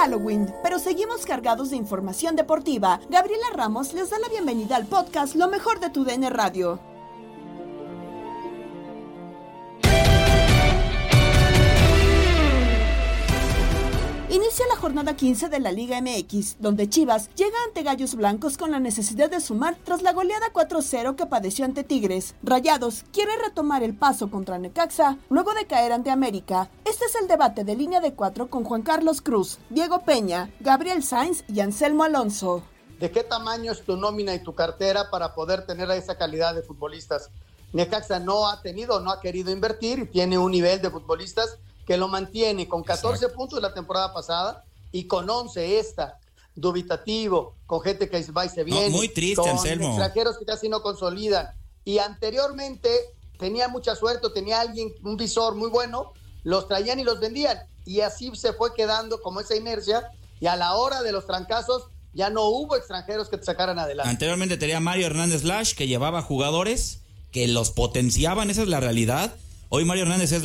Halloween, pero seguimos cargados de información deportiva. Gabriela Ramos les da la bienvenida al podcast Lo mejor de tu DN Radio. Inicia la jornada 15 de la Liga MX, donde Chivas llega ante Gallos Blancos con la necesidad de sumar tras la goleada 4-0 que padeció ante Tigres. Rayados quiere retomar el paso contra Necaxa luego de caer ante América. Este es el debate de línea de cuatro con Juan Carlos Cruz, Diego Peña, Gabriel Sainz y Anselmo Alonso. ¿De qué tamaño es tu nómina y tu cartera para poder tener esa calidad de futbolistas? Necaxa no ha tenido, no ha querido invertir y tiene un nivel de futbolistas que lo mantiene con 14 puntos la temporada pasada y con 11 esta, dubitativo, con gente que va y se viene, muy triste, con Anselmo. extranjeros que casi no consolidan. Y anteriormente tenía mucha suerte, tenía alguien, un visor muy bueno, los traían y los vendían. Y así se fue quedando como esa inercia y a la hora de los trancazos ya no hubo extranjeros que te sacaran adelante. Anteriormente tenía Mario Hernández Lash que llevaba jugadores que los potenciaban, esa es la realidad. Hoy Mario Hernández es,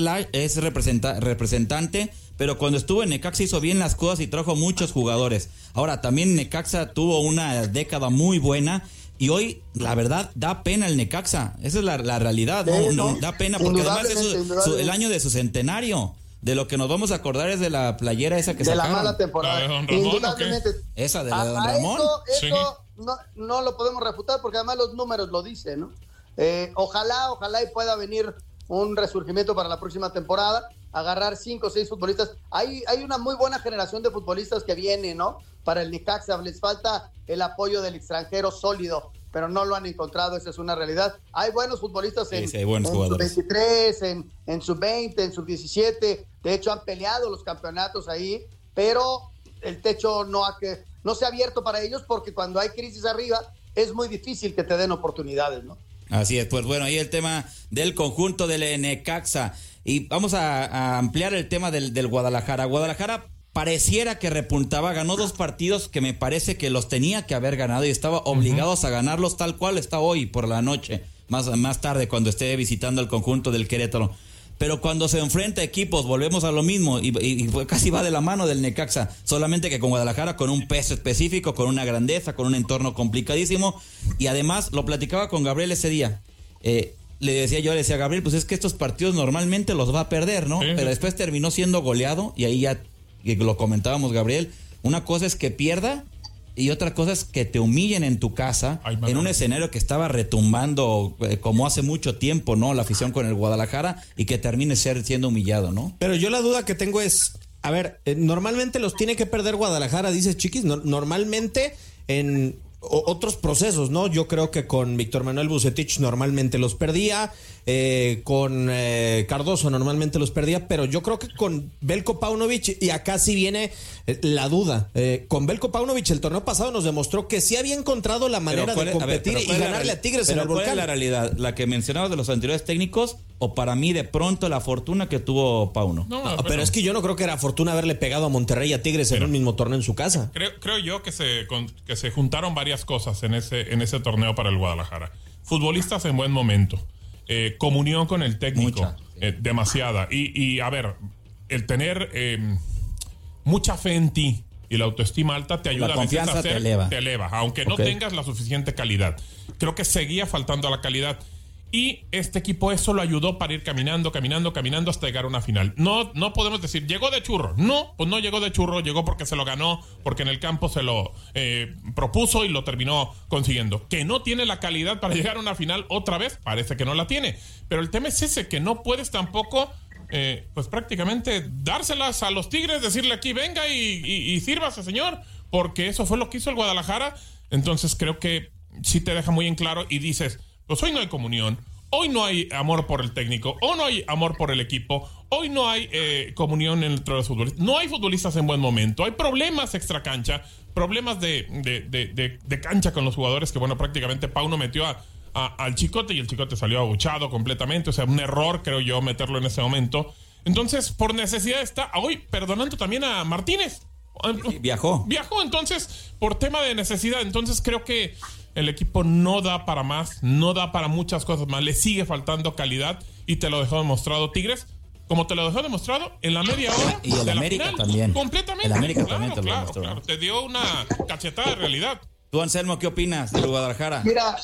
representa- representante, pero cuando estuvo en Necaxa hizo bien las cosas y trajo muchos jugadores. Ahora, también Necaxa tuvo una década muy buena y hoy, la verdad, da pena el Necaxa. Esa es la, la realidad, ¿no? Sí, No, ¿no? Da pena porque además es su- Indudablemente, su- el año de su centenario. De lo que nos vamos a acordar es de la playera esa que de la mala temporada. ¿La de Don Ramón, Indudablemente. Esa de la de Don Ramón. Eso, Sí. eso no, no lo podemos refutar porque además los números lo dicen, ¿no? Eh, ojalá, ojalá y pueda venir un resurgimiento para la próxima temporada, agarrar cinco o seis futbolistas. Hay, hay una muy buena generación de futbolistas que viene, ¿no? Para el Necaxa les falta el apoyo del extranjero sólido, pero no lo han encontrado, esa es una realidad. Hay buenos futbolistas en, Sí, sí, buenos en jugadores. sub-23, en, en sub-20, en sub-17, de hecho han peleado los campeonatos ahí, pero el techo no, ha que, no se ha abierto para ellos porque cuando hay crisis arriba es muy difícil que te den oportunidades, ¿no? Así es, pues bueno, ahí el tema del conjunto del Necaxa. Y vamos a, a ampliar el tema del, del Guadalajara. Guadalajara pareciera que repuntaba, ganó dos partidos que me parece que los tenía que haber ganado y estaba obligados a ganarlos tal cual está hoy por la noche, más, más tarde cuando esté visitando el conjunto del Querétaro. Pero cuando se enfrenta a equipos, volvemos a lo mismo y, y- y fue- casi va de la mano del Necaxa, solamente que con Guadalajara con un peso específico, con una grandeza, con un entorno complicadísimo y además lo platicaba con Gabriel ese día. Eh, le decía yo, le decía a Gabriel, pues es que estos partidos normalmente los va a perder, ¿no? Sí. Pero después terminó siendo goleado y ahí ya lo comentábamos Gabriel, una cosa es que pierda y otra cosa es que te humillen en tu casa, en un escenario que estaba retumbando eh, como hace mucho tiempo, ¿no? La afición con el Guadalajara y que termine ser, siendo humillado, ¿no? Pero yo la duda que tengo es, a ver, eh, normalmente los tiene que perder Guadalajara, dices Chiquis, normalmente en otros procesos, ¿no? Yo creo que con Víctor Manuel Bucetich normalmente los perdía, eh, con eh, Cardoso normalmente los perdía, pero yo creo que con Belko Paunovic, y acá sí viene eh, la duda, con Belko Paunovic el torneo pasado nos demostró que sí había encontrado la manera de competir y ganarle a Tigres en el ¿cuál volcán. la realidad? ¿La que mencionabas de los anteriores técnicos o para mí de pronto la fortuna que tuvo Pauno? No, pero, es que yo no creo que era fortuna haberle pegado a Monterrey y a Tigres en un mismo torneo en su casa. Creo, creo yo que se, que se juntaron varias cosas en ese, en ese torneo para el Guadalajara. Futbolistas en buen momento eh, comunión con el técnico, eh, demasiada. Y, a ver, el tener em, mucha fe en ti y la autoestima alta te ayuda a veces a hacer, te eleva. aunque no tengas la suficiente calidad. Creo que seguía faltando la calidad. Y este equipo eso lo ayudó para ir caminando, caminando, caminando hasta llegar a una final. No, no podemos decir, llegó de churro. No, pues no llegó de churro, llegó porque se lo ganó, porque en el campo se lo eh, propuso y lo terminó consiguiendo. Que no tiene la calidad para llegar a una final otra vez, parece que no la tiene. Pero el tema es ese, que no puedes tampoco, eh, pues prácticamente dárselas a los Tigres, decirle aquí, venga y, y, y sírvase, señor, porque eso fue lo que hizo el Guadalajara. Entonces creo que sí te deja muy en claro y dices, pues hoy no hay comunión, hoy no hay amor por el técnico, hoy no hay amor por el equipo, hoy no hay eh, comunión entre los futbolistas, no hay futbolistas en buen momento, hay problemas extra cancha, problemas de, de, cancha con los jugadores que, bueno, prácticamente Pauno metió a, al Chicote y el Chicote salió abuchado completamente, o sea, un error, creo yo, meterlo en ese momento. Entonces, por necesidad está hoy perdonando también a Martínez. Viajó. Viajó, entonces, por tema de necesidad. Entonces, creo que el equipo no da para más, no da para muchas cosas más, le sigue faltando calidad y te lo dejó demostrado Tigres, como te lo dejó demostrado en la media hora. Y el América también. Completamente. El América también te lo claro, Te dio una cachetada de realidad. Tú, Anselmo, ¿qué opinas de Guadalajara? Mira,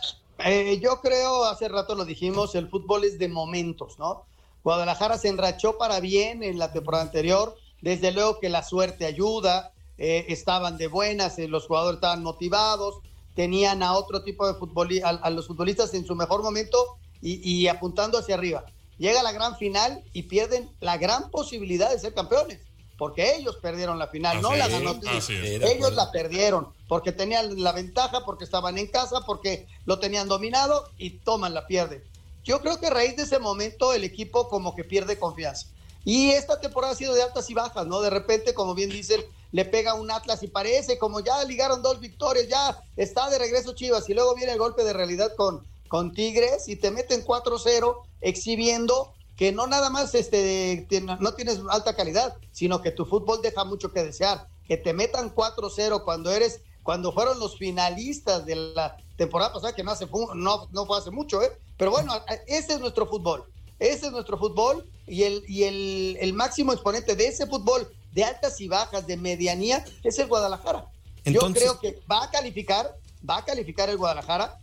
eh, yo creo, hace rato lo dijimos, el fútbol es de momentos, ¿no? Guadalajara se enrachó para bien en la temporada anterior, desde luego que la suerte ayuda, eh, estaban de buenas, eh, los jugadores estaban motivados, tenían a otro tipo de futbolistas, a, los futbolistas en su mejor momento y, apuntando hacia arriba. Llega la gran final y pierden la gran posibilidad de ser campeones, porque ellos perdieron la final, no la ganó. Ellos la perdieron, porque tenían la ventaja, porque estaban en casa, porque lo tenían dominado y toman la pierde. Yo creo que a raíz de ese momento el equipo como que pierde confianza. Y esta temporada ha sido de altas y bajas, ¿no? De repente, como bien dicen, le pega un Atlas y parece como ya ligaron dos victorias, ya está de regreso Chivas y luego viene el golpe de realidad con, con Tigres y te meten 4-0 exhibiendo que no nada más este, no tienes alta calidad, sino que tu fútbol deja mucho que desear. Que te metan 4-0 cuando eres, cuando fueron los finalistas de la temporada pasada, que no, hace, no, no fue hace mucho, ¿eh? Pero bueno, ese es nuestro fútbol. Ese es nuestro fútbol y el, y el, el máximo exponente de ese fútbol de altas y bajas, de medianía, es el Guadalajara. Yo creo que va a calificar, va a calificar el Guadalajara.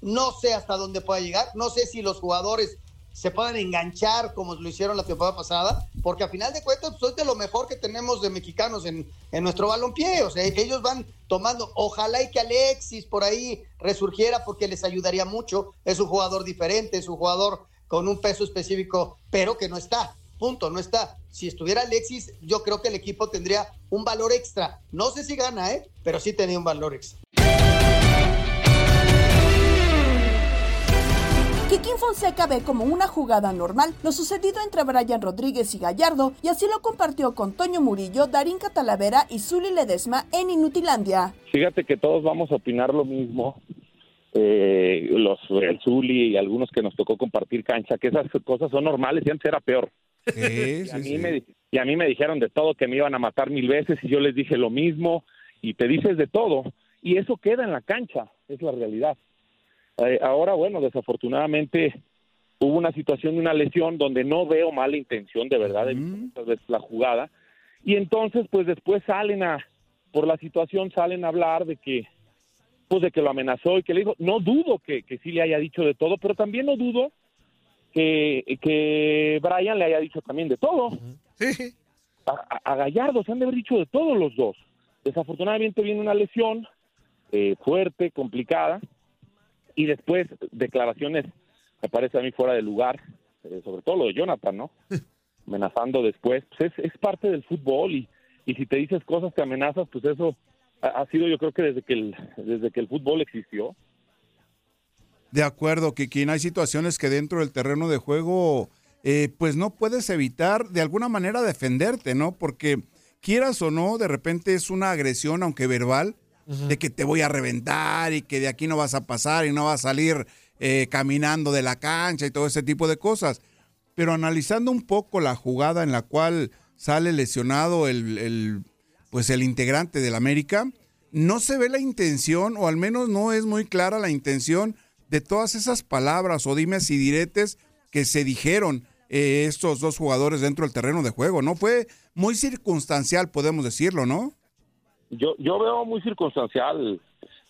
No sé hasta dónde pueda llegar, no sé si los jugadores se puedan enganchar como lo hicieron la temporada pasada, porque a final de cuentas pues, es de lo mejor que tenemos de mexicanos en, en nuestro balompié, o sea, ellos van tomando, ojalá y que Alexis por ahí resurgiera porque les ayudaría mucho, es un jugador diferente, es un jugador con un peso específico, pero que no está punto, no está. Si estuviera Alexis, yo creo que el equipo tendría un valor extra. No sé si gana, ¿eh? Pero sí tenía un valor extra. Kikín Fonseca ve como una jugada normal lo sucedido entre Brian Rodríguez y Gallardo y así lo compartió con Toño Murillo, Darín Catalavera y Zuli Ledesma en Inutilandia. Fíjate que todos vamos a opinar lo mismo. Eh, los el Zuli y algunos que nos tocó compartir cancha, que esas cosas son normales y antes era peor y, a mí Me, y a mí me dijeron de todo, que me iban a matar mil veces y yo les dije lo mismo y te dices de todo y eso queda en la cancha, es la realidad. Eh, ahora, bueno, desafortunadamente hubo una situación de una lesión donde no veo mala intención de verdad de la jugada y entonces pues después salen a por la situación salen a hablar de que pues de que lo amenazó y que le dijo no dudo que, que sí le haya dicho de todo pero también no dudo que, que Brian le haya dicho también de todo. Sí. A, Gallardo se han de haber dicho de todos los dos. Desafortunadamente viene una lesión, eh, fuerte, complicada, y después declaraciones, me parece a mí fuera de lugar, eh, sobre todo lo de Jonathan, ¿no? Amenazando después, pues es, es parte del fútbol y, y si te dices cosas que amenazas, pues eso ha, ha sido yo creo que desde que el, desde que el fútbol existió. De acuerdo, Kikín. Hay situaciones que dentro del terreno de juego, eh, pues no puedes evitar de alguna manera defenderte, ¿no? Porque quieras o no, de repente es una agresión, aunque verbal, de que te voy a reventar y que de aquí no vas a pasar y no vas a salir eh, caminando de la cancha y todo ese tipo de cosas. Pero analizando un poco la jugada en la cual sale lesionado el, el, pues el integrante del América, no se ve la intención, o al menos no es muy clara la intención de todas esas palabras o dimes y diretes que se dijeron eh, estos dos jugadores dentro del terreno de juego, ¿no? Fue muy circunstancial, podemos decirlo, ¿no? Yo, yo veo muy circunstancial,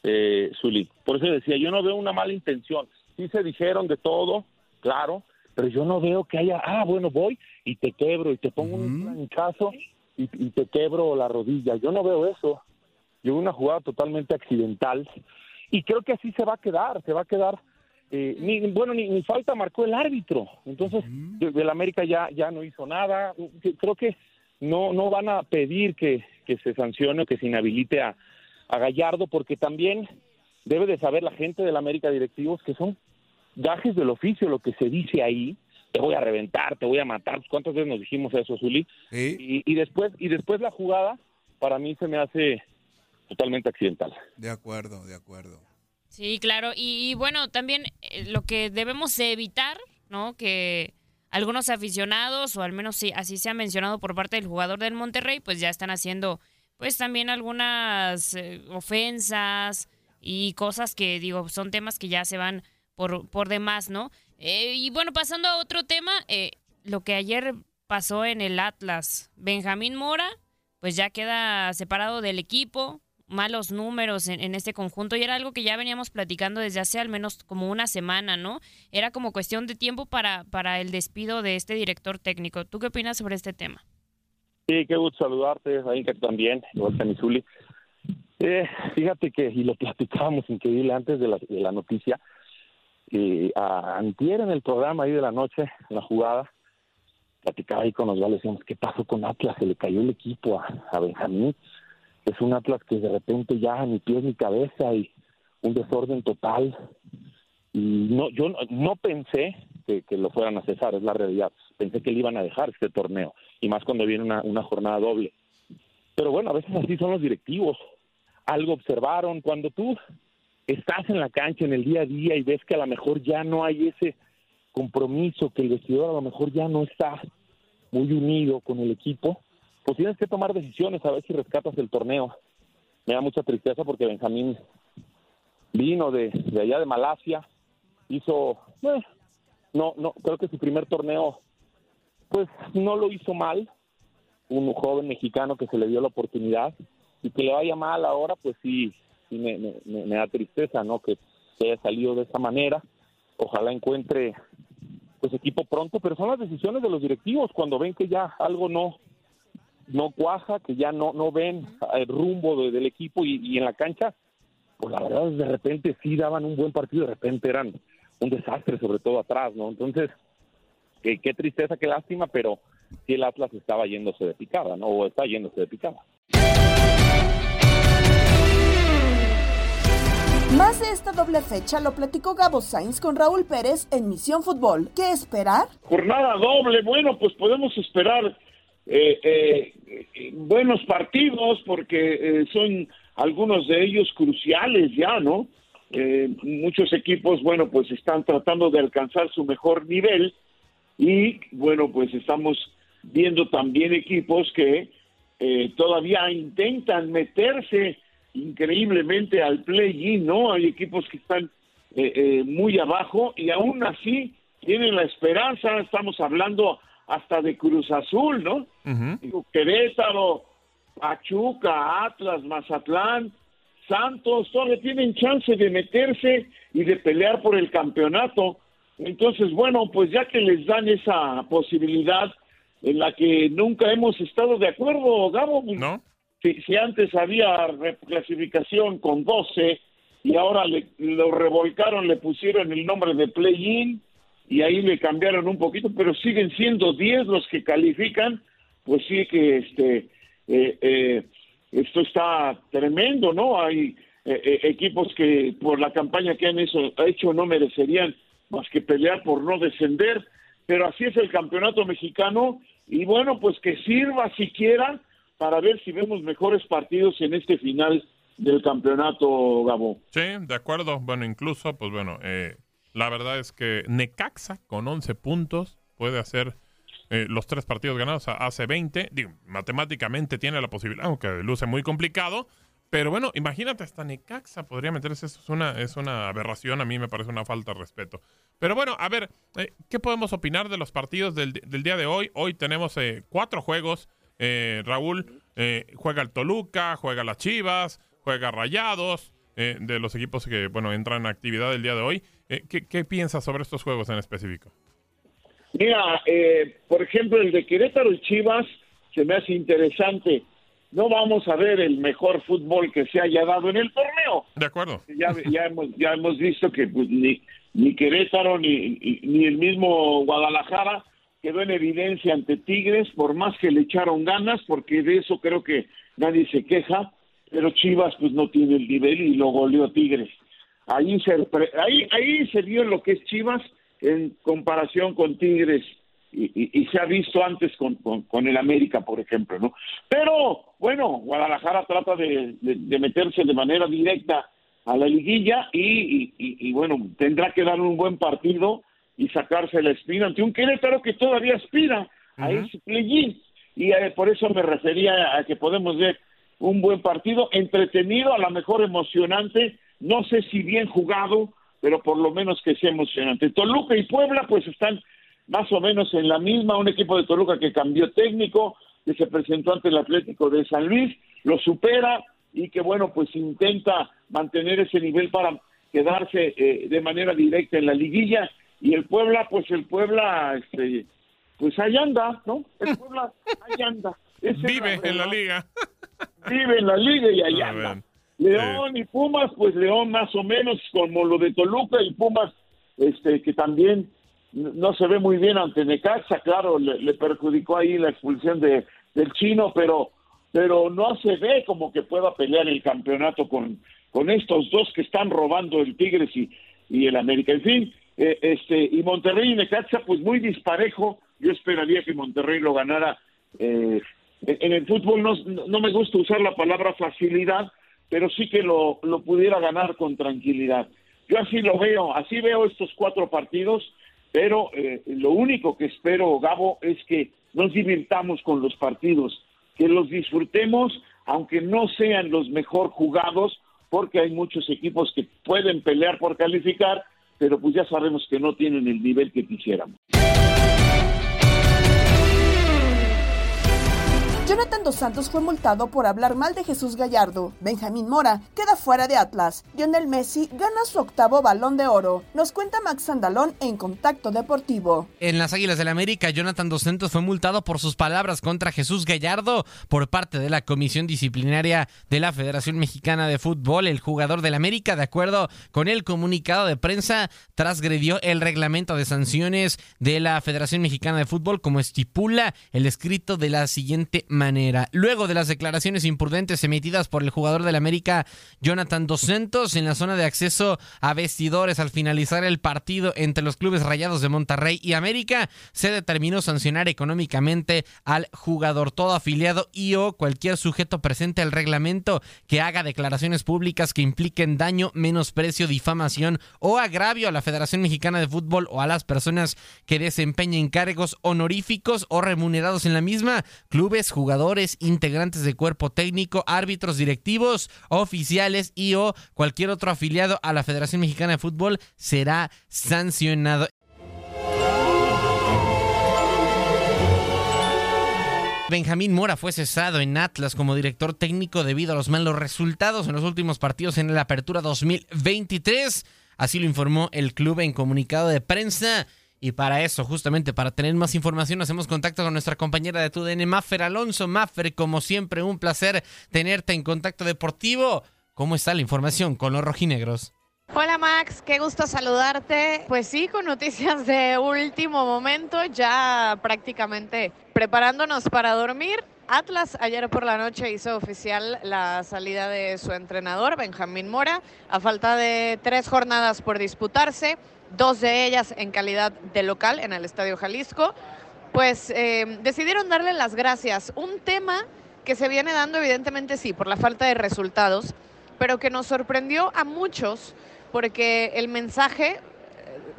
eh, Zuli. Por eso decía, yo no veo una mala intención. Sí se dijeron de todo, claro, pero yo no veo que haya, ah, bueno, voy y te quebro y te pongo un planchazo y, y te quebro la rodilla. Yo no veo eso. Yo veo una jugada totalmente accidental y creo que así se va a quedar, se va a quedar. eh, ni, bueno, ni, ni falta marcó el árbitro. Entonces, el América ya, ya no hizo nada. Creo que no, no van a pedir que, que se sancione o que se inhabilite a, a Gallardo, porque también debe de saber la gente del América directivos que son gajes del oficio lo que se dice ahí. Te voy a reventar, te voy a matar. ¿Cuántas veces nos dijimos eso, Zuli? Y, y después y después la jugada para mí se me hace totalmente accidental. De acuerdo, de acuerdo. Sí, claro. Y, y bueno, también eh, lo que debemos evitar, ¿no? Que algunos aficionados, o al menos sí, así se ha mencionado por parte del jugador del Monterrey, pues ya están haciendo, pues también algunas eh, ofensas y cosas que, digo, son temas que ya se van por, por demás, ¿no? Eh, y bueno, pasando a otro tema, eh, lo que ayer pasó en el Atlas, Benjamín Mora, pues ya queda separado del equipo, malos números en, este conjunto y era algo que ya veníamos platicando desde hace al menos como una semana, ¿no? Era como cuestión de tiempo para, para el despido de este director técnico. ¿Tú qué opinas sobre este tema? Sí, qué gusto saludarte, también, igual que a mi Zuli. Eh, fíjate que, y lo platicábamos increíble antes de la, de la noticia, eh, a, antier en el programa ahí de la noche, en la jugada, platicaba ahí con Osvaldo, decíamos, ¿qué pasó con Atlas? Se le cayó el equipo a, a Benjamín. Es un Atlas que de repente ya ni pies ni cabeza y un desorden total. Y no, yo no, pensé que, que, lo fueran a cesar, es la realidad. Pensé que le iban a dejar este torneo, y más cuando viene una, una jornada doble. Pero bueno, a veces así son los directivos. Algo observaron. Cuando tú estás en la cancha en el día a día y ves que a lo mejor ya no hay ese compromiso, que el vestidor a lo mejor ya no está muy unido con el equipo, pues tienes que tomar decisiones a ver si rescatas el torneo. Me da mucha tristeza porque Benjamín vino de, de allá de Malasia, hizo, eh, no, no, creo que su primer torneo, pues no lo hizo mal, un joven mexicano que se le dio la oportunidad y que le vaya mal ahora, pues sí, sí me, me, da tristeza, ¿no? Que se haya salido de esa manera. Ojalá encuentre pues equipo pronto, pero son las decisiones de los directivos cuando ven que ya algo no no cuaja, que ya no no ven el rumbo de, del equipo y, y, en la cancha, pues la verdad de repente sí daban un buen partido, de repente eran un desastre, sobre todo atrás, ¿no? Entonces, qué, qué tristeza, qué lástima, pero sí el Atlas estaba yéndose de picada, ¿no? O está yéndose de picada. Más de esta doble fecha lo platicó Gabo Sainz con Raúl Pérez en Misión Fútbol. ¿Qué esperar? Jornada doble, bueno, pues podemos esperar eh, eh, buenos partidos porque eh, son algunos de ellos cruciales ya, ¿no? Eh, muchos equipos, bueno, pues están tratando de alcanzar su mejor nivel y, bueno, pues estamos viendo también equipos que eh, todavía intentan meterse increíblemente al play-in, ¿no? Hay equipos que están eh, muy abajo y aún así tienen la esperanza, estamos hablando hasta de Cruz Azul, ¿no? Uh -huh. Querétaro, Pachuca, Atlas, Mazatlán, Santos, todavía tienen chance de meterse y de pelear por el campeonato. Entonces, bueno, pues ya que les dan esa posibilidad en la que nunca hemos estado de acuerdo, Gabo, ¿no? Si, si antes había reclasificación con 12 y ahora le, lo revolcaron, le pusieron el nombre de play-in y ahí le cambiaron un poquito, pero siguen siendo 10 los que califican, pues sí que este eh, eh, esto está tremendo, ¿no? Hay eh, equipos que por la campaña que han hecho no merecerían más que pelear por no descender, pero así es el campeonato mexicano y bueno, pues que sirva siquiera para ver si vemos mejores partidos en este final del campeonato, Gabo. Sí, de acuerdo. Bueno, incluso, pues bueno, eh, la verdad es que Necaxa con 11 puntos puede hacer eh, los tres partidos ganados, hace 20. Digo, matemáticamente tiene la posibilidad, aunque luce muy complicado. Pero bueno, imagínate, hasta Necaxa podría meterse. Eso es una, aberración. A mí me parece una falta de respeto. Pero bueno, a ver, eh, ¿qué podemos opinar de los partidos del, día de hoy? Hoy tenemos cuatro juegos. Raúl juega el Toluca, juega las Chivas, juega Rayados, eh, de los equipos que bueno entran en actividad el día de hoy. Eh, ¿qué, piensas sobre estos juegos en específico? Mira, eh, por ejemplo, el de Querétaro y Chivas se me hace interesante. No vamos a ver el mejor fútbol que se haya dado en el torneo. De acuerdo. Ya, ya, hemos, ya hemos visto que pues, ni, ni Querétaro ni, ni el mismo Guadalajara quedó en evidencia ante Tigres, por más que le echaron ganas, porque de eso creo que nadie se queja pero Chivas pues no tiene el nivel y lo goleó Tigres. Ahí se, ahí, ahí se vio lo que es Chivas en comparación con Tigres y, se ha visto antes con, con, el América, por ejemplo, ¿no? Pero bueno, Guadalajara trata de, meterse de manera directa a la liguilla y, y, bueno, tendrá que dar un buen partido y sacarse la espina ante un Querétaro que todavía aspira a ese play y eh, por eso me refería a que podemos ver un buen partido, entretenido, a lo mejor emocionante, no sé si bien jugado, pero por lo menos que sea emocionante. Toluca y Puebla pues están más o menos en la misma, un equipo de Toluca que cambió técnico, que se presentó ante el Atlético de San Luis, lo supera y que bueno, pues intenta mantener ese nivel para quedarse eh, de manera directa en la liguilla y el Puebla, pues el Puebla, este, pues ahí anda, ¿no? El Puebla ahí anda. Vive en la liga. Vive en la liga y allá anda. León y Pumas, pues León más o menos como lo de Toluca y Pumas, este que también no se ve muy bien ante Necaxa, claro, le, perjudicó ahí la expulsión de del chino, pero pero no se ve como que pueda pelear el campeonato con con estos dos que están robando el Tigres y, y el América. En fin, eh, este y Monterrey y Necaxa, pues muy disparejo. Yo esperaría que Monterrey lo ganara eh, en el fútbol no, no me gusta usar la palabra facilidad, pero sí que lo, lo pudiera ganar con tranquilidad. Yo así lo veo, así veo estos cuatro partidos, pero eh, lo único que espero, Gabo, es que nos divirtamos con los partidos, que los disfrutemos, aunque no sean los mejor jugados, porque hay muchos equipos que pueden pelear por calificar, pero pues ya sabemos que no tienen el nivel que quisiéramos. Jonathan Dos Santos fue multado por hablar mal de Jesús Gallardo. Benjamín Mora queda fuera de Atlas. Lionel Messi gana su octavo balón de oro. Nos cuenta Max Sandalón en Contacto Deportivo. En las Águilas del América, Jonathan Dos Santos fue multado por sus palabras contra Jesús Gallardo por parte de la Comisión Disciplinaria de la Federación Mexicana de Fútbol. El jugador del América, de acuerdo con el comunicado de prensa, transgredió el reglamento de sanciones de la Federación Mexicana de Fútbol como estipula el escrito de la siguiente manera. Luego de las declaraciones imprudentes emitidas por el jugador del América, Jonathan Dos Santos, en la zona de acceso a vestidores al finalizar el partido entre los clubes rayados de Monterrey y América, se determinó sancionar económicamente al jugador. Todo afiliado y o cualquier sujeto presente al reglamento que haga declaraciones públicas que impliquen daño, menosprecio, difamación o agravio a la Federación Mexicana de Fútbol o a las personas que desempeñen cargos honoríficos o remunerados en la misma, clubes, jugadores jugadores, integrantes de cuerpo técnico, árbitros directivos, oficiales y o cualquier otro afiliado a la Federación Mexicana de Fútbol será sancionado. Benjamín Mora fue cesado en Atlas como director técnico debido a los malos resultados en los últimos partidos en la Apertura 2023. Así lo informó el club en comunicado de prensa. Y para eso, justamente para tener más información, hacemos contacto con nuestra compañera de TUDN, Maffer Alonso. Maffer, como siempre, un placer tenerte en contacto deportivo. ¿Cómo está la información con los rojinegros? Hola Max, qué gusto saludarte. Pues sí, con noticias de último momento, ya prácticamente preparándonos para dormir. Atlas ayer por la noche hizo oficial la salida de su entrenador, Benjamín Mora, a falta de tres jornadas por disputarse dos de ellas en calidad de local en el Estadio Jalisco, pues eh, decidieron darle las gracias. Un tema que se viene dando evidentemente sí por la falta de resultados, pero que nos sorprendió a muchos porque el mensaje eh,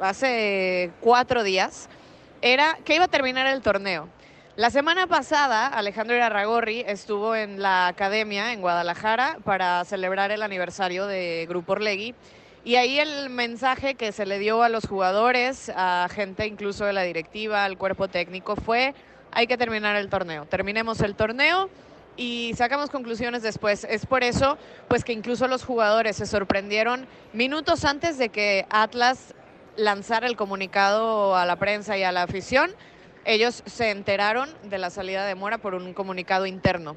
hace cuatro días era que iba a terminar el torneo. La semana pasada, Alejandro Irarragorri estuvo en la academia en Guadalajara para celebrar el aniversario de Grupo Orlegui y ahí el mensaje que se le dio a los jugadores, a gente incluso de la directiva, al cuerpo técnico, fue hay que terminar el torneo. Terminemos el torneo y sacamos conclusiones después. Es por eso pues que incluso los jugadores se sorprendieron minutos antes de que Atlas lanzara el comunicado a la prensa y a la afición. Ellos se enteraron de la salida de Mora por un comunicado interno.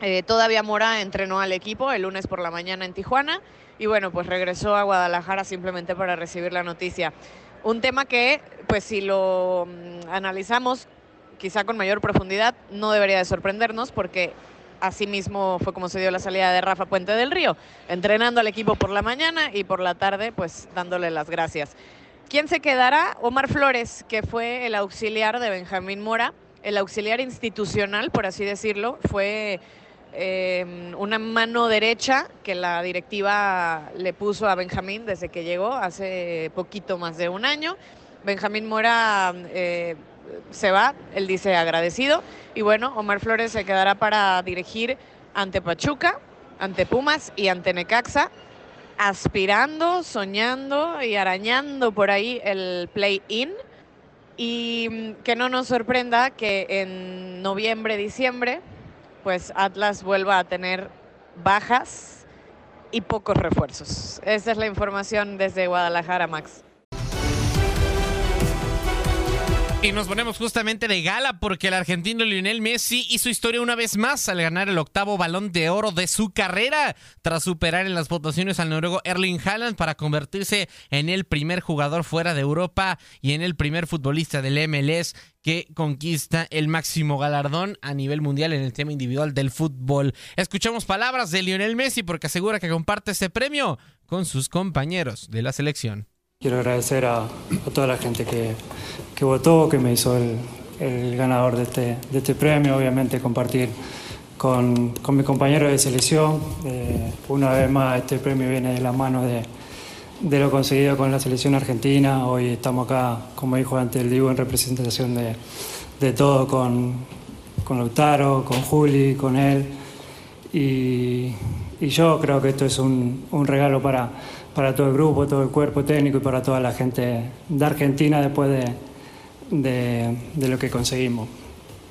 Eh, todavía Mora entrenó al equipo el lunes por la mañana en Tijuana y bueno, pues regresó a Guadalajara simplemente para recibir la noticia. Un tema que, pues si lo mm, analizamos quizá con mayor profundidad, no debería de sorprendernos porque así mismo fue como se dio la salida de Rafa Puente del Río, entrenando al equipo por la mañana y por la tarde pues dándole las gracias. ¿Quién se quedará? Omar Flores, que fue el auxiliar de Benjamín Mora, el auxiliar institucional, por así decirlo, fue Em, una mano derecha que la directiva le puso a Benjamín desde que llegó hace poquito más de un año. Benjamín Mora eh, se va, él dice agradecido, y bueno, Omar Flores se quedará para dirigir ante Pachuca, ante Pumas y ante Necaxa, aspirando, soñando y arañando por ahí el play-in. Y mm, que no nos sorprenda que en noviembre, diciembre, pues Atlas vuelva a tener bajas y pocos refuerzos. Esa es la información desde Guadalajara, Max. Y nos ponemos justamente de gala porque el argentino Lionel Messi hizo historia una vez más al ganar el octavo balón de oro de su carrera, tras superar en las votaciones al noruego Erling Haaland para convertirse en el primer jugador fuera de Europa y en el primer futbolista del MLS que conquista el máximo galardón a nivel mundial en el tema individual del fútbol. Escuchamos palabras de Lionel Messi porque asegura que comparte este premio con sus compañeros de la selección. Quiero agradecer a, toda la gente que, votó, que me hizo el, ganador de este, de este, premio, obviamente compartir con, con mi compañero de selección. Eh, una vez más, este premio viene de la mano de, lo conseguido con la selección argentina. Hoy estamos acá, como dijo antes el Diego, en representación de, todo con, con Lautaro, con Juli, con él. Y, yo creo que esto es un regalo para para todo el grupo, todo el cuerpo técnico y para toda la gente de Argentina después de, de, de lo que conseguimos.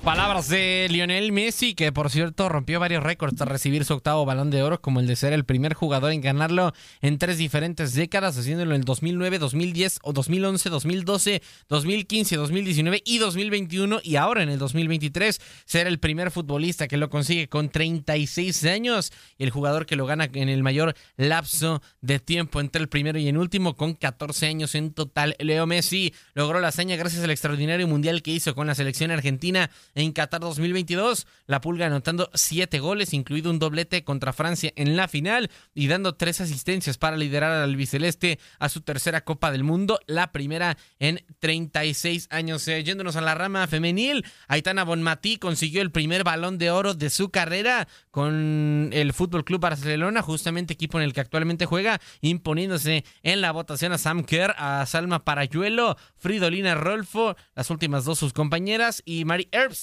Palabras de Lionel Messi, que por cierto rompió varios récords tras recibir su octavo balón de oro, como el de ser el primer jugador en ganarlo en tres diferentes décadas, haciéndolo en el 2009, 2010, o 2011, 2012, 2015, 2019 y 2021, y ahora en el 2023 ser el primer futbolista que lo consigue con 36 años y el jugador que lo gana en el mayor lapso de tiempo entre el primero y el último, con 14 años en total. Leo Messi logró la hazaña gracias al extraordinario mundial que hizo con la selección argentina en Qatar 2022. La Pulga anotando siete goles, incluido un doblete contra Francia en la final y dando tres asistencias para liderar al albiceleste a su tercera Copa del Mundo, la primera en 36 años. Eh, yéndonos a la rama femenil, Aitana Bonmatí consiguió el primer balón de oro de su carrera con el Fútbol Club Barcelona, justamente equipo en el que actualmente juega, imponiéndose en la votación a Sam Kerr, a Salma Parayuelo, Fridolina Rolfo, las últimas dos sus compañeras y Mary Herbst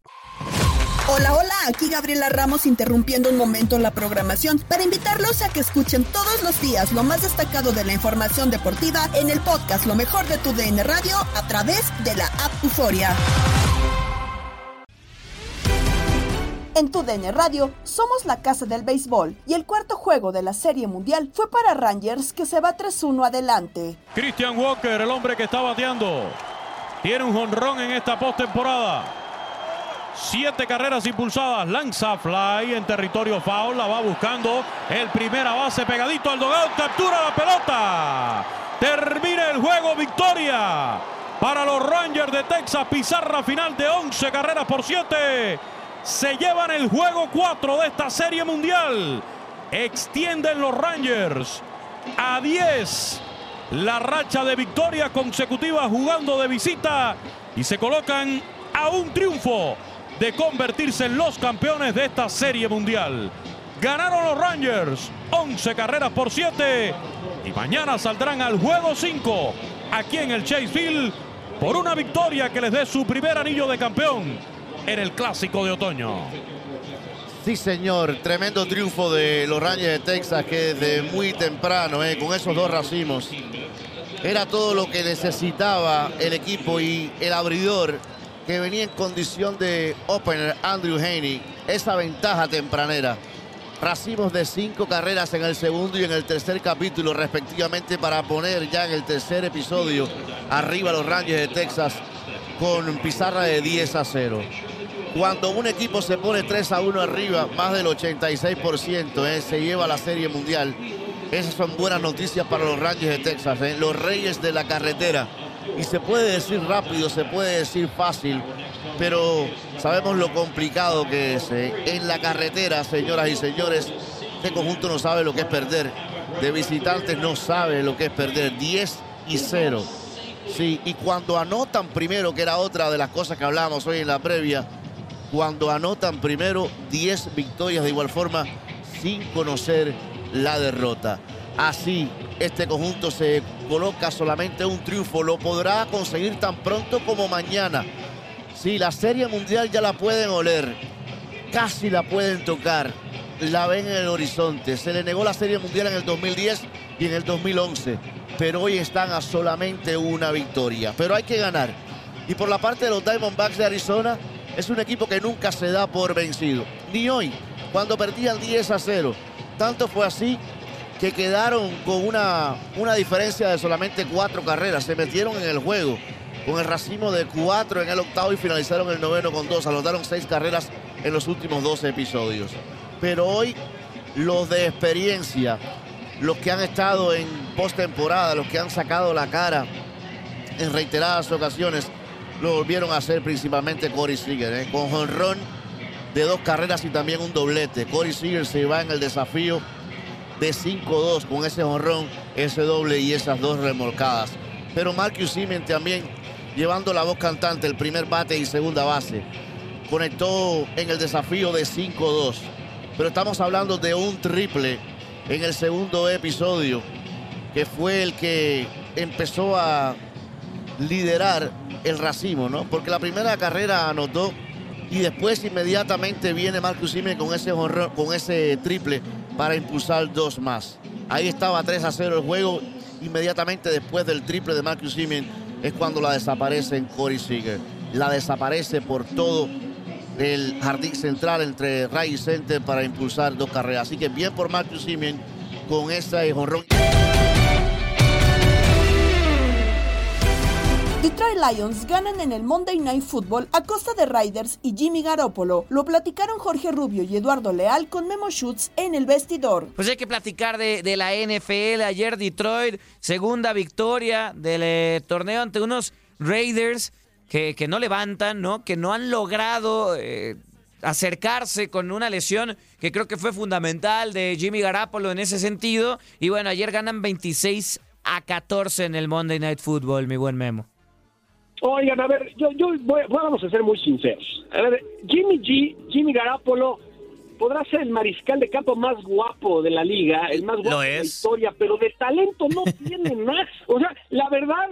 Hola, hola, aquí Gabriela Ramos interrumpiendo un momento la programación para invitarlos a que escuchen todos los días lo más destacado de la información deportiva en el podcast Lo mejor de tu DN Radio a través de la app Euforia. En tu DN Radio somos la casa del béisbol y el cuarto juego de la Serie Mundial fue para Rangers que se va 3-1 adelante. Christian Walker, el hombre que está bateando, tiene un jonrón en esta postemporada. Siete carreras impulsadas, lanza fly en territorio foul, la va buscando el primera base pegadito al dogout, captura la pelota. Termina el juego, victoria para los Rangers de Texas, pizarra final de 11 carreras por 7. Se llevan el juego 4 de esta serie mundial. Extienden los Rangers a 10 la racha de victoria consecutiva jugando de visita y se colocan a un triunfo de convertirse en los campeones de esta serie mundial. Ganaron los Rangers 11 carreras por 7 y mañana saldrán al juego 5 aquí en el Chase Field por una victoria que les dé su primer anillo de campeón en el clásico de otoño. Sí, señor. Tremendo triunfo de los Rangers de Texas que desde muy temprano, eh, con esos dos racimos, era todo lo que necesitaba el equipo y el abridor que venía en condición de opener, Andrew Haney. Esa ventaja tempranera. Racimos de cinco carreras en el segundo y en el tercer capítulo, respectivamente, para poner ya en el tercer episodio arriba los Rangers de Texas con pizarra de 10 a 0. Cuando un equipo se pone 3 a 1 arriba, más del 86% eh, se lleva la Serie Mundial. Esas son buenas noticias para los Rangers de Texas, eh, los reyes de la carretera. Y se puede decir rápido, se puede decir fácil, pero sabemos lo complicado que es. eh. En la carretera, señoras y señores, este conjunto no sabe lo que es perder. De visitantes no sabe lo que es perder. 10 y 0. Sí, y cuando anotan primero, que era otra de las cosas que hablábamos hoy en la previa, cuando anotan primero 10 victorias de igual forma sin conocer la derrota. Así, este conjunto se coloca solamente un triunfo, lo podrá conseguir tan pronto como mañana. Sí, la Serie Mundial ya la pueden oler, casi la pueden tocar, la ven en el horizonte. Se le negó la Serie Mundial en el 2010 y en el 2011, pero hoy están a solamente una victoria. Pero hay que ganar. Y por la parte de los Diamondbacks de Arizona, es un equipo que nunca se da por vencido. Ni hoy, cuando perdían 10 a 0. Tanto fue así que quedaron con una, una diferencia de solamente cuatro carreras. Se metieron en el juego con el racimo de cuatro en el octavo y finalizaron el noveno con dos. Anotaron seis carreras en los últimos 12 episodios. Pero hoy los de experiencia, los que han estado en postemporada, los que han sacado la cara en reiteradas ocasiones, lo volvieron a hacer principalmente Corey Seager, ¿eh? con jonrón de dos carreras y también un doblete. Corey Seager se va en el desafío de 5-2 con ese jonrón, ese doble y esas dos remolcadas. Pero Marcus Simen también llevando la voz cantante, el primer bate y segunda base. Conectó en el desafío de 5-2. Pero estamos hablando de un triple en el segundo episodio, que fue el que empezó a liderar el racimo, ¿no? Porque la primera carrera anotó y después inmediatamente viene Marcus Simen con ese jonrón- con ese triple para impulsar dos más. Ahí estaba 3 a 0 el juego. Inmediatamente después del triple de Marcus Simen es cuando la desaparece en Corey Seager. La desaparece por todo el jardín central entre Ray y Center para impulsar dos carreras. Así que bien por Marcus Simen con ese jonrón. Detroit Lions ganan en el Monday Night Football a costa de Riders y Jimmy Garoppolo. Lo platicaron Jorge Rubio y Eduardo Leal con Memo Schutz en el vestidor. Pues hay que platicar de, la NFL. Ayer Detroit, segunda victoria del eh, torneo ante unos Raiders que, que no levantan, ¿no? Que no han logrado eh, acercarse con una lesión que creo que fue fundamental de Jimmy Garapolo en ese sentido. Y bueno, ayer ganan 26 a 14 en el Monday Night Football, mi buen Memo. Oigan, a ver, yo, yo voy- vamos a ser muy sinceros. A Jimmy G, Jimmy Garapolo podrá ser el mariscal de campo más guapo de la liga, el más guapo de la historia, pero de talento no tiene más. O sea, la verdad,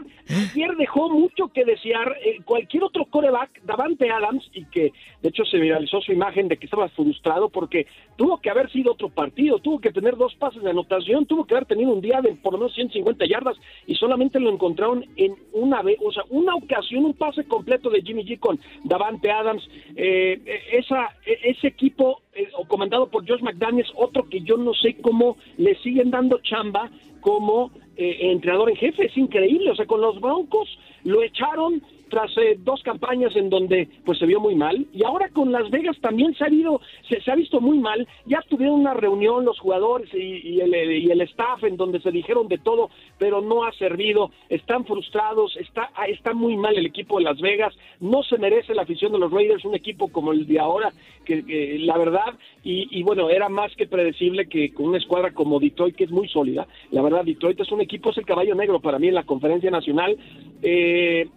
ayer dejó mucho que desear. Eh, cualquier otro coreback, Davante Adams, y que de hecho se viralizó su imagen de que estaba frustrado porque tuvo que haber sido otro partido, tuvo que tener dos pases de anotación, tuvo que haber tenido un día de por lo menos 150 yardas y solamente lo encontraron en una vez, o sea, una ocasión, un pase completo de Jimmy G con Davante Adams. Eh, eh, esa, eh, ese equipo eh, o comandado por Josh McDaniels, otro que yo no sé cómo le siguen dando chamba como eh, entrenador en jefe, es increíble, o sea, con los Broncos lo echaron tras eh, dos campañas en donde pues se vio muy mal. Y ahora con Las Vegas también se ha, habido, se, ha visto muy mal, ya tuvieron una reunión los jugadores y, el, y el staff en donde se dijeron de todo, pero no ha servido, están frustrados, está, ah, está muy mal el equipo de Las Vegas, no se merece la afición de los Raiders un equipo como el de ahora, que, que la verdad, y, y bueno, era más que predecible que con una escuadra como Detroit, que es muy sólida, la verdad, Detroit es un equipo, es el caballo negro para mí en la conferencia nacional, eh,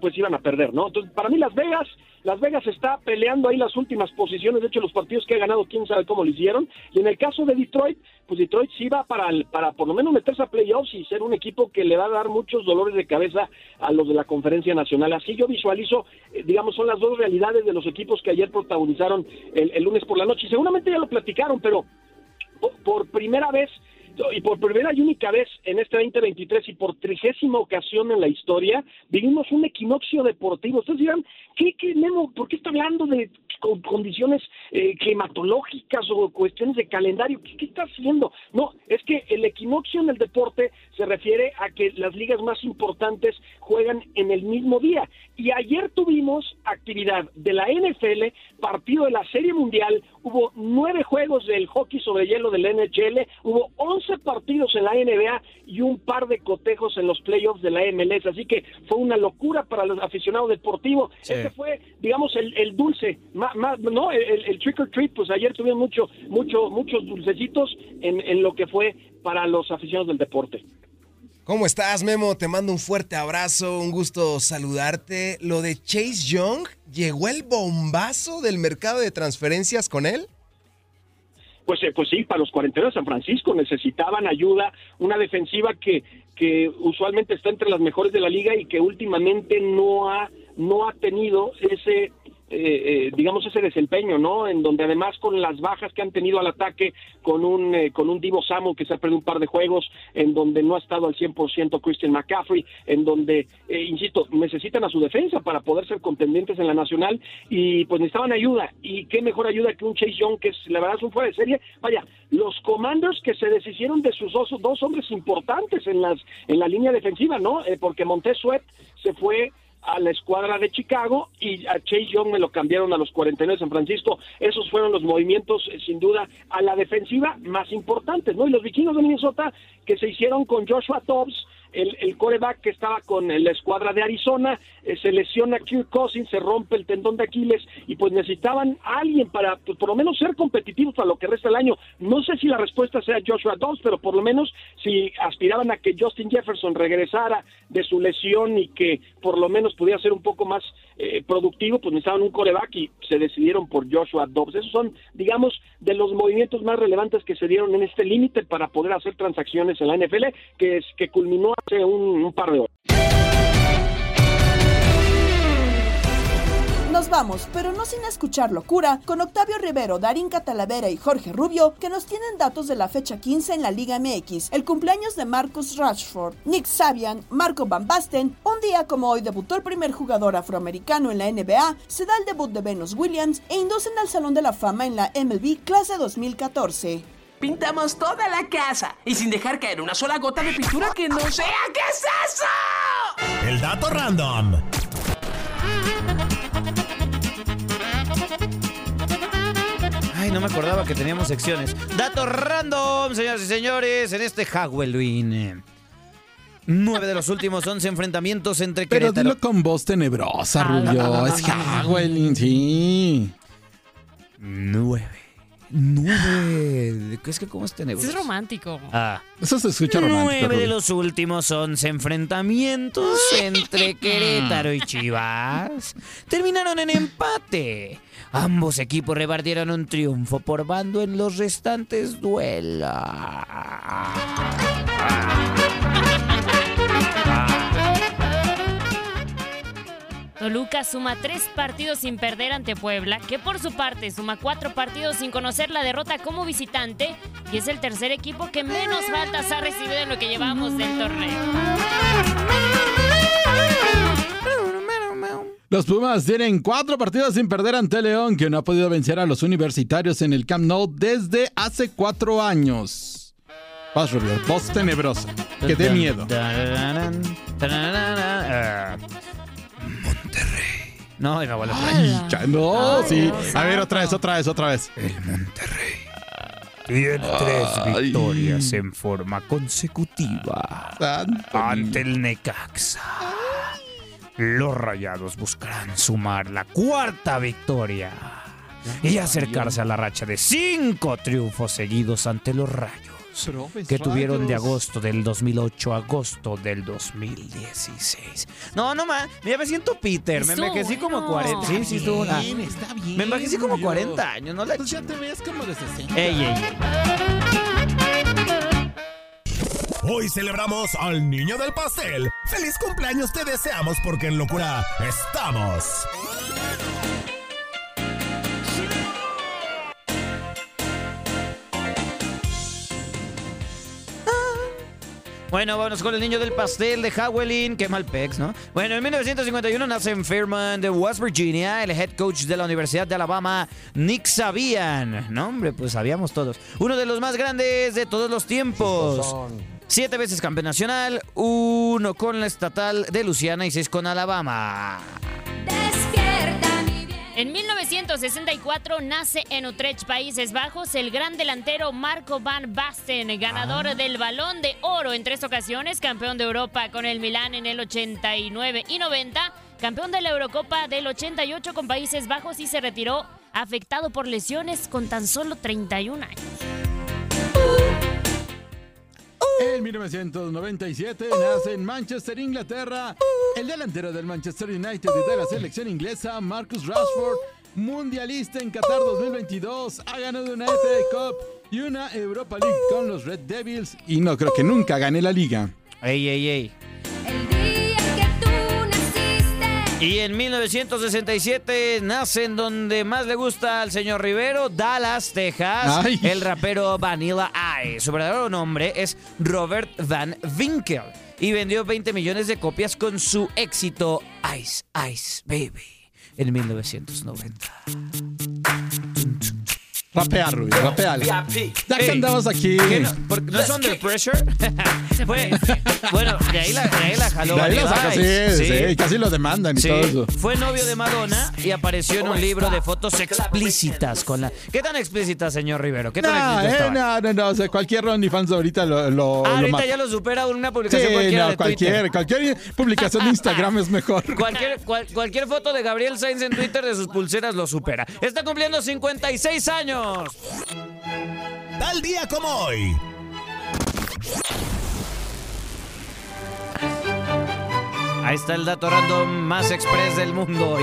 pues iban a perder, ¿no? Entonces, para mí Las Vegas, Las Vegas está peleando ahí las últimas posiciones, de hecho los partidos que ha ganado, quién sabe cómo lo hicieron, y en el caso de Detroit, pues Detroit sí va para, para por lo menos meterse a playoffs y ser un equipo que le va a dar muchos dolores de cabeza a los de la conferencia nacional. Así yo visualizo, eh, digamos, son las dos realidades de los equipos que ayer protagonizaron el, el lunes por la noche, y seguramente ya lo platicaron, pero por primera vez y por primera y única vez en este 2023 y por trigésima ocasión en la historia vivimos un equinoccio deportivo. Ustedes dirán, ¿qué, qué Memo, por qué está hablando de con- condiciones eh, climatológicas o cuestiones de calendario? ¿Qué, qué está haciendo? No, es que el equinoccio en el deporte se refiere a que las ligas más importantes juegan en el mismo día. Y ayer tuvimos actividad de la NFL, partido de la Serie Mundial, hubo nueve juegos del hockey sobre hielo del NHL, hubo 11 partidos en la NBA y un par de cotejos en los playoffs de la MLS. Así que fue una locura para los aficionados deportivos. Sí. Este fue, digamos, el, el dulce, ma- ma- no, el, el trick or treat, pues ayer tuvieron mucho, mucho, muchos dulcecitos en, en lo que fue para los aficionados del deporte. ¿Cómo estás, Memo? Te mando un fuerte abrazo, un gusto saludarte. Lo de Chase Young, ¿llegó el bombazo del mercado de transferencias con él? Pues, eh, pues sí, para los 42 de San Francisco necesitaban ayuda, una defensiva que, que usualmente está entre las mejores de la liga y que últimamente no ha, no ha tenido ese, eh, eh, digamos, ese desempeño, ¿no? En donde además con las bajas que han tenido al ataque, con un, eh, con un Divo Samuel que se ha perdido un par de juegos, en donde no ha estado al 100% Christian McCaffrey, en donde, eh, insisto, necesitan a su defensa para poder ser contendientes en la nacional y pues necesitaban ayuda. Y qué mejor ayuda que un Chase Young, que es, la verdad es un fuera de serie. Vaya, los Commanders que se deshicieron de sus dos, dos hombres importantes en, las, en la línea defensiva, ¿no? Eh, porque Montez Sweat se fue a la escuadra de Chicago y a Chase Young me lo cambiaron a los 49 de San Francisco. Esos fueron los movimientos, eh, sin duda, a la defensiva más importantes, ¿no? Y los vikingos de Minnesota que se hicieron con Joshua Dobbs, el, el coreback que estaba con la escuadra de Arizona, eh, se lesiona Kirk Cousins, se rompe el tendón de Aquiles y pues necesitaban alguien para pues, por lo menos ser competitivos para lo que resta del año. No sé si la respuesta sea Joshua Dobbs, pero por lo menos si aspiraban a que Justin Jefferson regresara de su lesión y que por lo menos pudiera ser un poco más eh, productivo, pues necesitaban un coreback y se decidieron por Joshua Dobbs. Esos son, digamos, de los movimientos más relevantes que se dieron en este límite para poder hacer transacciones en la NFL, que, es, que culminó hace un, par de horas. Nos vamos, pero no sin escuchar locura, con Octavio Rivero, Darín Catalavera y Jorge Rubio, que nos tienen datos de la fecha 15 en la Liga MX, el cumpleaños de Marcus Rashford, Nick Sabian, Marco Van Basten. Un día como hoy debutó el primer jugador afroamericano en la NBA, se da el debut de Venus Williams e inducen al Salón de la Fama en la MLB clase 2014. Pintamos toda la casa y sin dejar caer una sola gota de pintura que no sea. ¿Qué es eso? El dato random. Ay, no me acordaba que teníamos secciones. Datos random, señoras y señores, en este Halloween. Nueve de los últimos 11 enfrentamientos entre Pero Querétaro. dilo con voz tenebrosa, Ah, Rubio. Es güey, sí. Nueve. Nueve. Es que cómo es tenebroso. Es romántico. Ah. Eso se escucha romántico. Nueve de los últimos 11 enfrentamientos entre Querétaro y Chivas terminaron en empate. Ambos equipos repartieron un triunfo por bando en los restantes duelos. Toluca suma tres partidos sin perder ante Puebla, que por su parte suma cuatro partidos sin conocer la derrota como visitante y es el tercer equipo que menos faltas ha recibido en lo que llevamos del torneo. Los Pumas tienen cuatro partidos sin perder ante León, que no ha podido vencer a los universitarios en el Camp Nou desde hace cuatro años. Vas, Rubio, voz tenebrosa. Que dé miedo. No, y me vuelve Ay, ya, no, sí. A ver, otra vez, otra vez, otra vez. El Monterrey. Tiene tres victorias en forma consecutiva ante el Necaxa. Los rayados buscarán sumar la cuarta victoria y acercarse a la racha de cinco triunfos seguidos ante los rayos que tuvieron de agosto del 2008 a agosto del 2016. No, no más, ya me siento Peter, me envejecí como bueno. 40. Sí, sí, estuvo una- bien, está bien. Me envejecí como Rubio. 40 años, no la Pues ya te ves como de 60. Ey, ey, ey. Hoy celebramos al niño del pastel. ¡Feliz cumpleaños te deseamos porque en locura estamos! Bueno, vámonos con el niño del pastel de Howelin. Qué mal pex, ¿no? Bueno, en 1951 nace en Fairmont, de West Virginia, el head coach de la Universidad de Alabama, Nick Sabian. No, hombre, pues sabíamos todos. Uno de los más grandes de todos los tiempos. Siete veces campeón nacional, uno con la estatal de Luciana y seis con Alabama. En 1964 nace en Utrecht, Países Bajos, el gran delantero Marco Van Basten, ganador del Balón de Oro en tres ocasiones, campeón de Europa con el Milán en el 89 y 90, campeón de la Eurocopa del 88 con Países Bajos y se retiró afectado por lesiones con tan solo 31 años. En 1997 nace en Manchester, Inglaterra, el delantero del Manchester United y de la selección inglesa, Marcus Rashford, mundialista en Qatar 2022, ha ganado una FA Cup y una Europa League con los Red Devils y no creo que nunca gane la liga. Ey, ey, ey. Y en 1967 nace en donde más le gusta al señor Rivero, Dallas, Texas, Ay. el rapero Vanilla Ice. Su verdadero nombre es Robert Van Winkle y vendió 20 millones de copias con su éxito Ice Ice Baby en 1990. Rapea, Rubio, rapea. Ya que andamos aquí. ¿qué no? ¿Por- ¿No es Under Pressure? Fue- bueno, de ahí la, de ahí la jaló De ahí la Vanilla saca, sí, Ice, sí, casi lo demandan y Sí. todo eso. Fue novio de Madonna y apareció en un libro de fotos explícitas con la. ¿Qué tan explícita, señor Rivero? ¿Qué tan No, explícita eh, no, no, no, o sea, cualquier OnlyFans ahorita lo, lo, Ah, lo ahorita mata. ya lo supera una Sí, publicación cualquiera no, de cualquier, Twitter. cualquier publicación de Instagram es mejor. Cualquier, cual- cualquier foto de Gabriel Sainz en Twitter de sus pulseras lo supera. Está cumpliendo 56 años. Tal día como hoy. Ahí está el dato random más express del mundo.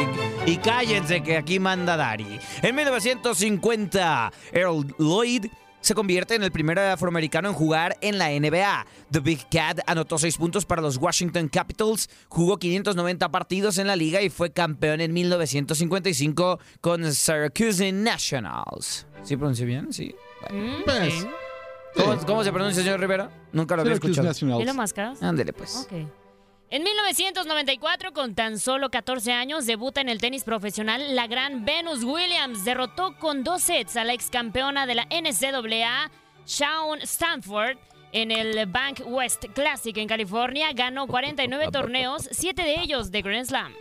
Y, y cállense que aquí manda Dari. En 1950, Earl Lloyd se convierte en el primer afroamericano en jugar en la NBA. The Big Cat anotó 6 puntos para los Washington Capitals, jugó 590 partidos en la liga y fue campeón en 1955 con Syracuse Nationals. ¿Sí pronuncié bien? Sí. Pues, ¿Cómo, cómo se pronuncia, señor Rivera? Nunca lo había escuchado. ¿Y lo mascas? Ándele, pues. Ok. En 1994, con tan solo 14 años, debuta en el tenis profesional la gran Venus Williams. Derrotó con dos sets a la ex campeona de la NCAA, Shawn Stanford. En el Bank West Classic en California ganó 49 torneos, 7 de ellos de Grand Slam.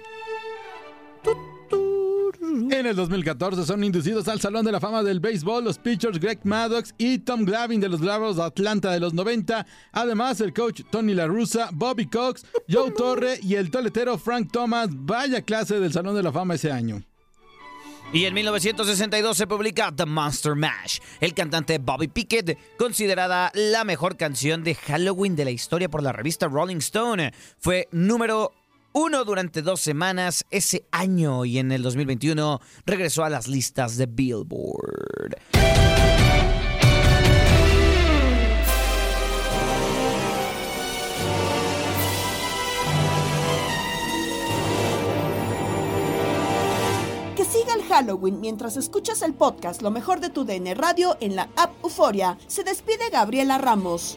En el 2014 son inducidos al Salón de la Fama del Béisbol los pitchers Greg Maddox y Tom Glavine de los Bravos de Atlanta de los 90. Además, el coach Tony La Russa, Bobby Cox, Joe Torre y el toletero Frank Thomas. Vaya clase del Salón de la Fama ese año. Y en 1962 se publica The Monster Mash, el cantante Bobby Pickett, considerada la mejor canción de Halloween de la historia por la revista Rolling Stone. Fue número uno durante dos semanas ese año y en el 2021 regresó a las listas de Billboard. Que siga el Halloween mientras escuchas el podcast Lo mejor de tu DN Radio en la app Euforia. Se despide Gabriela Ramos.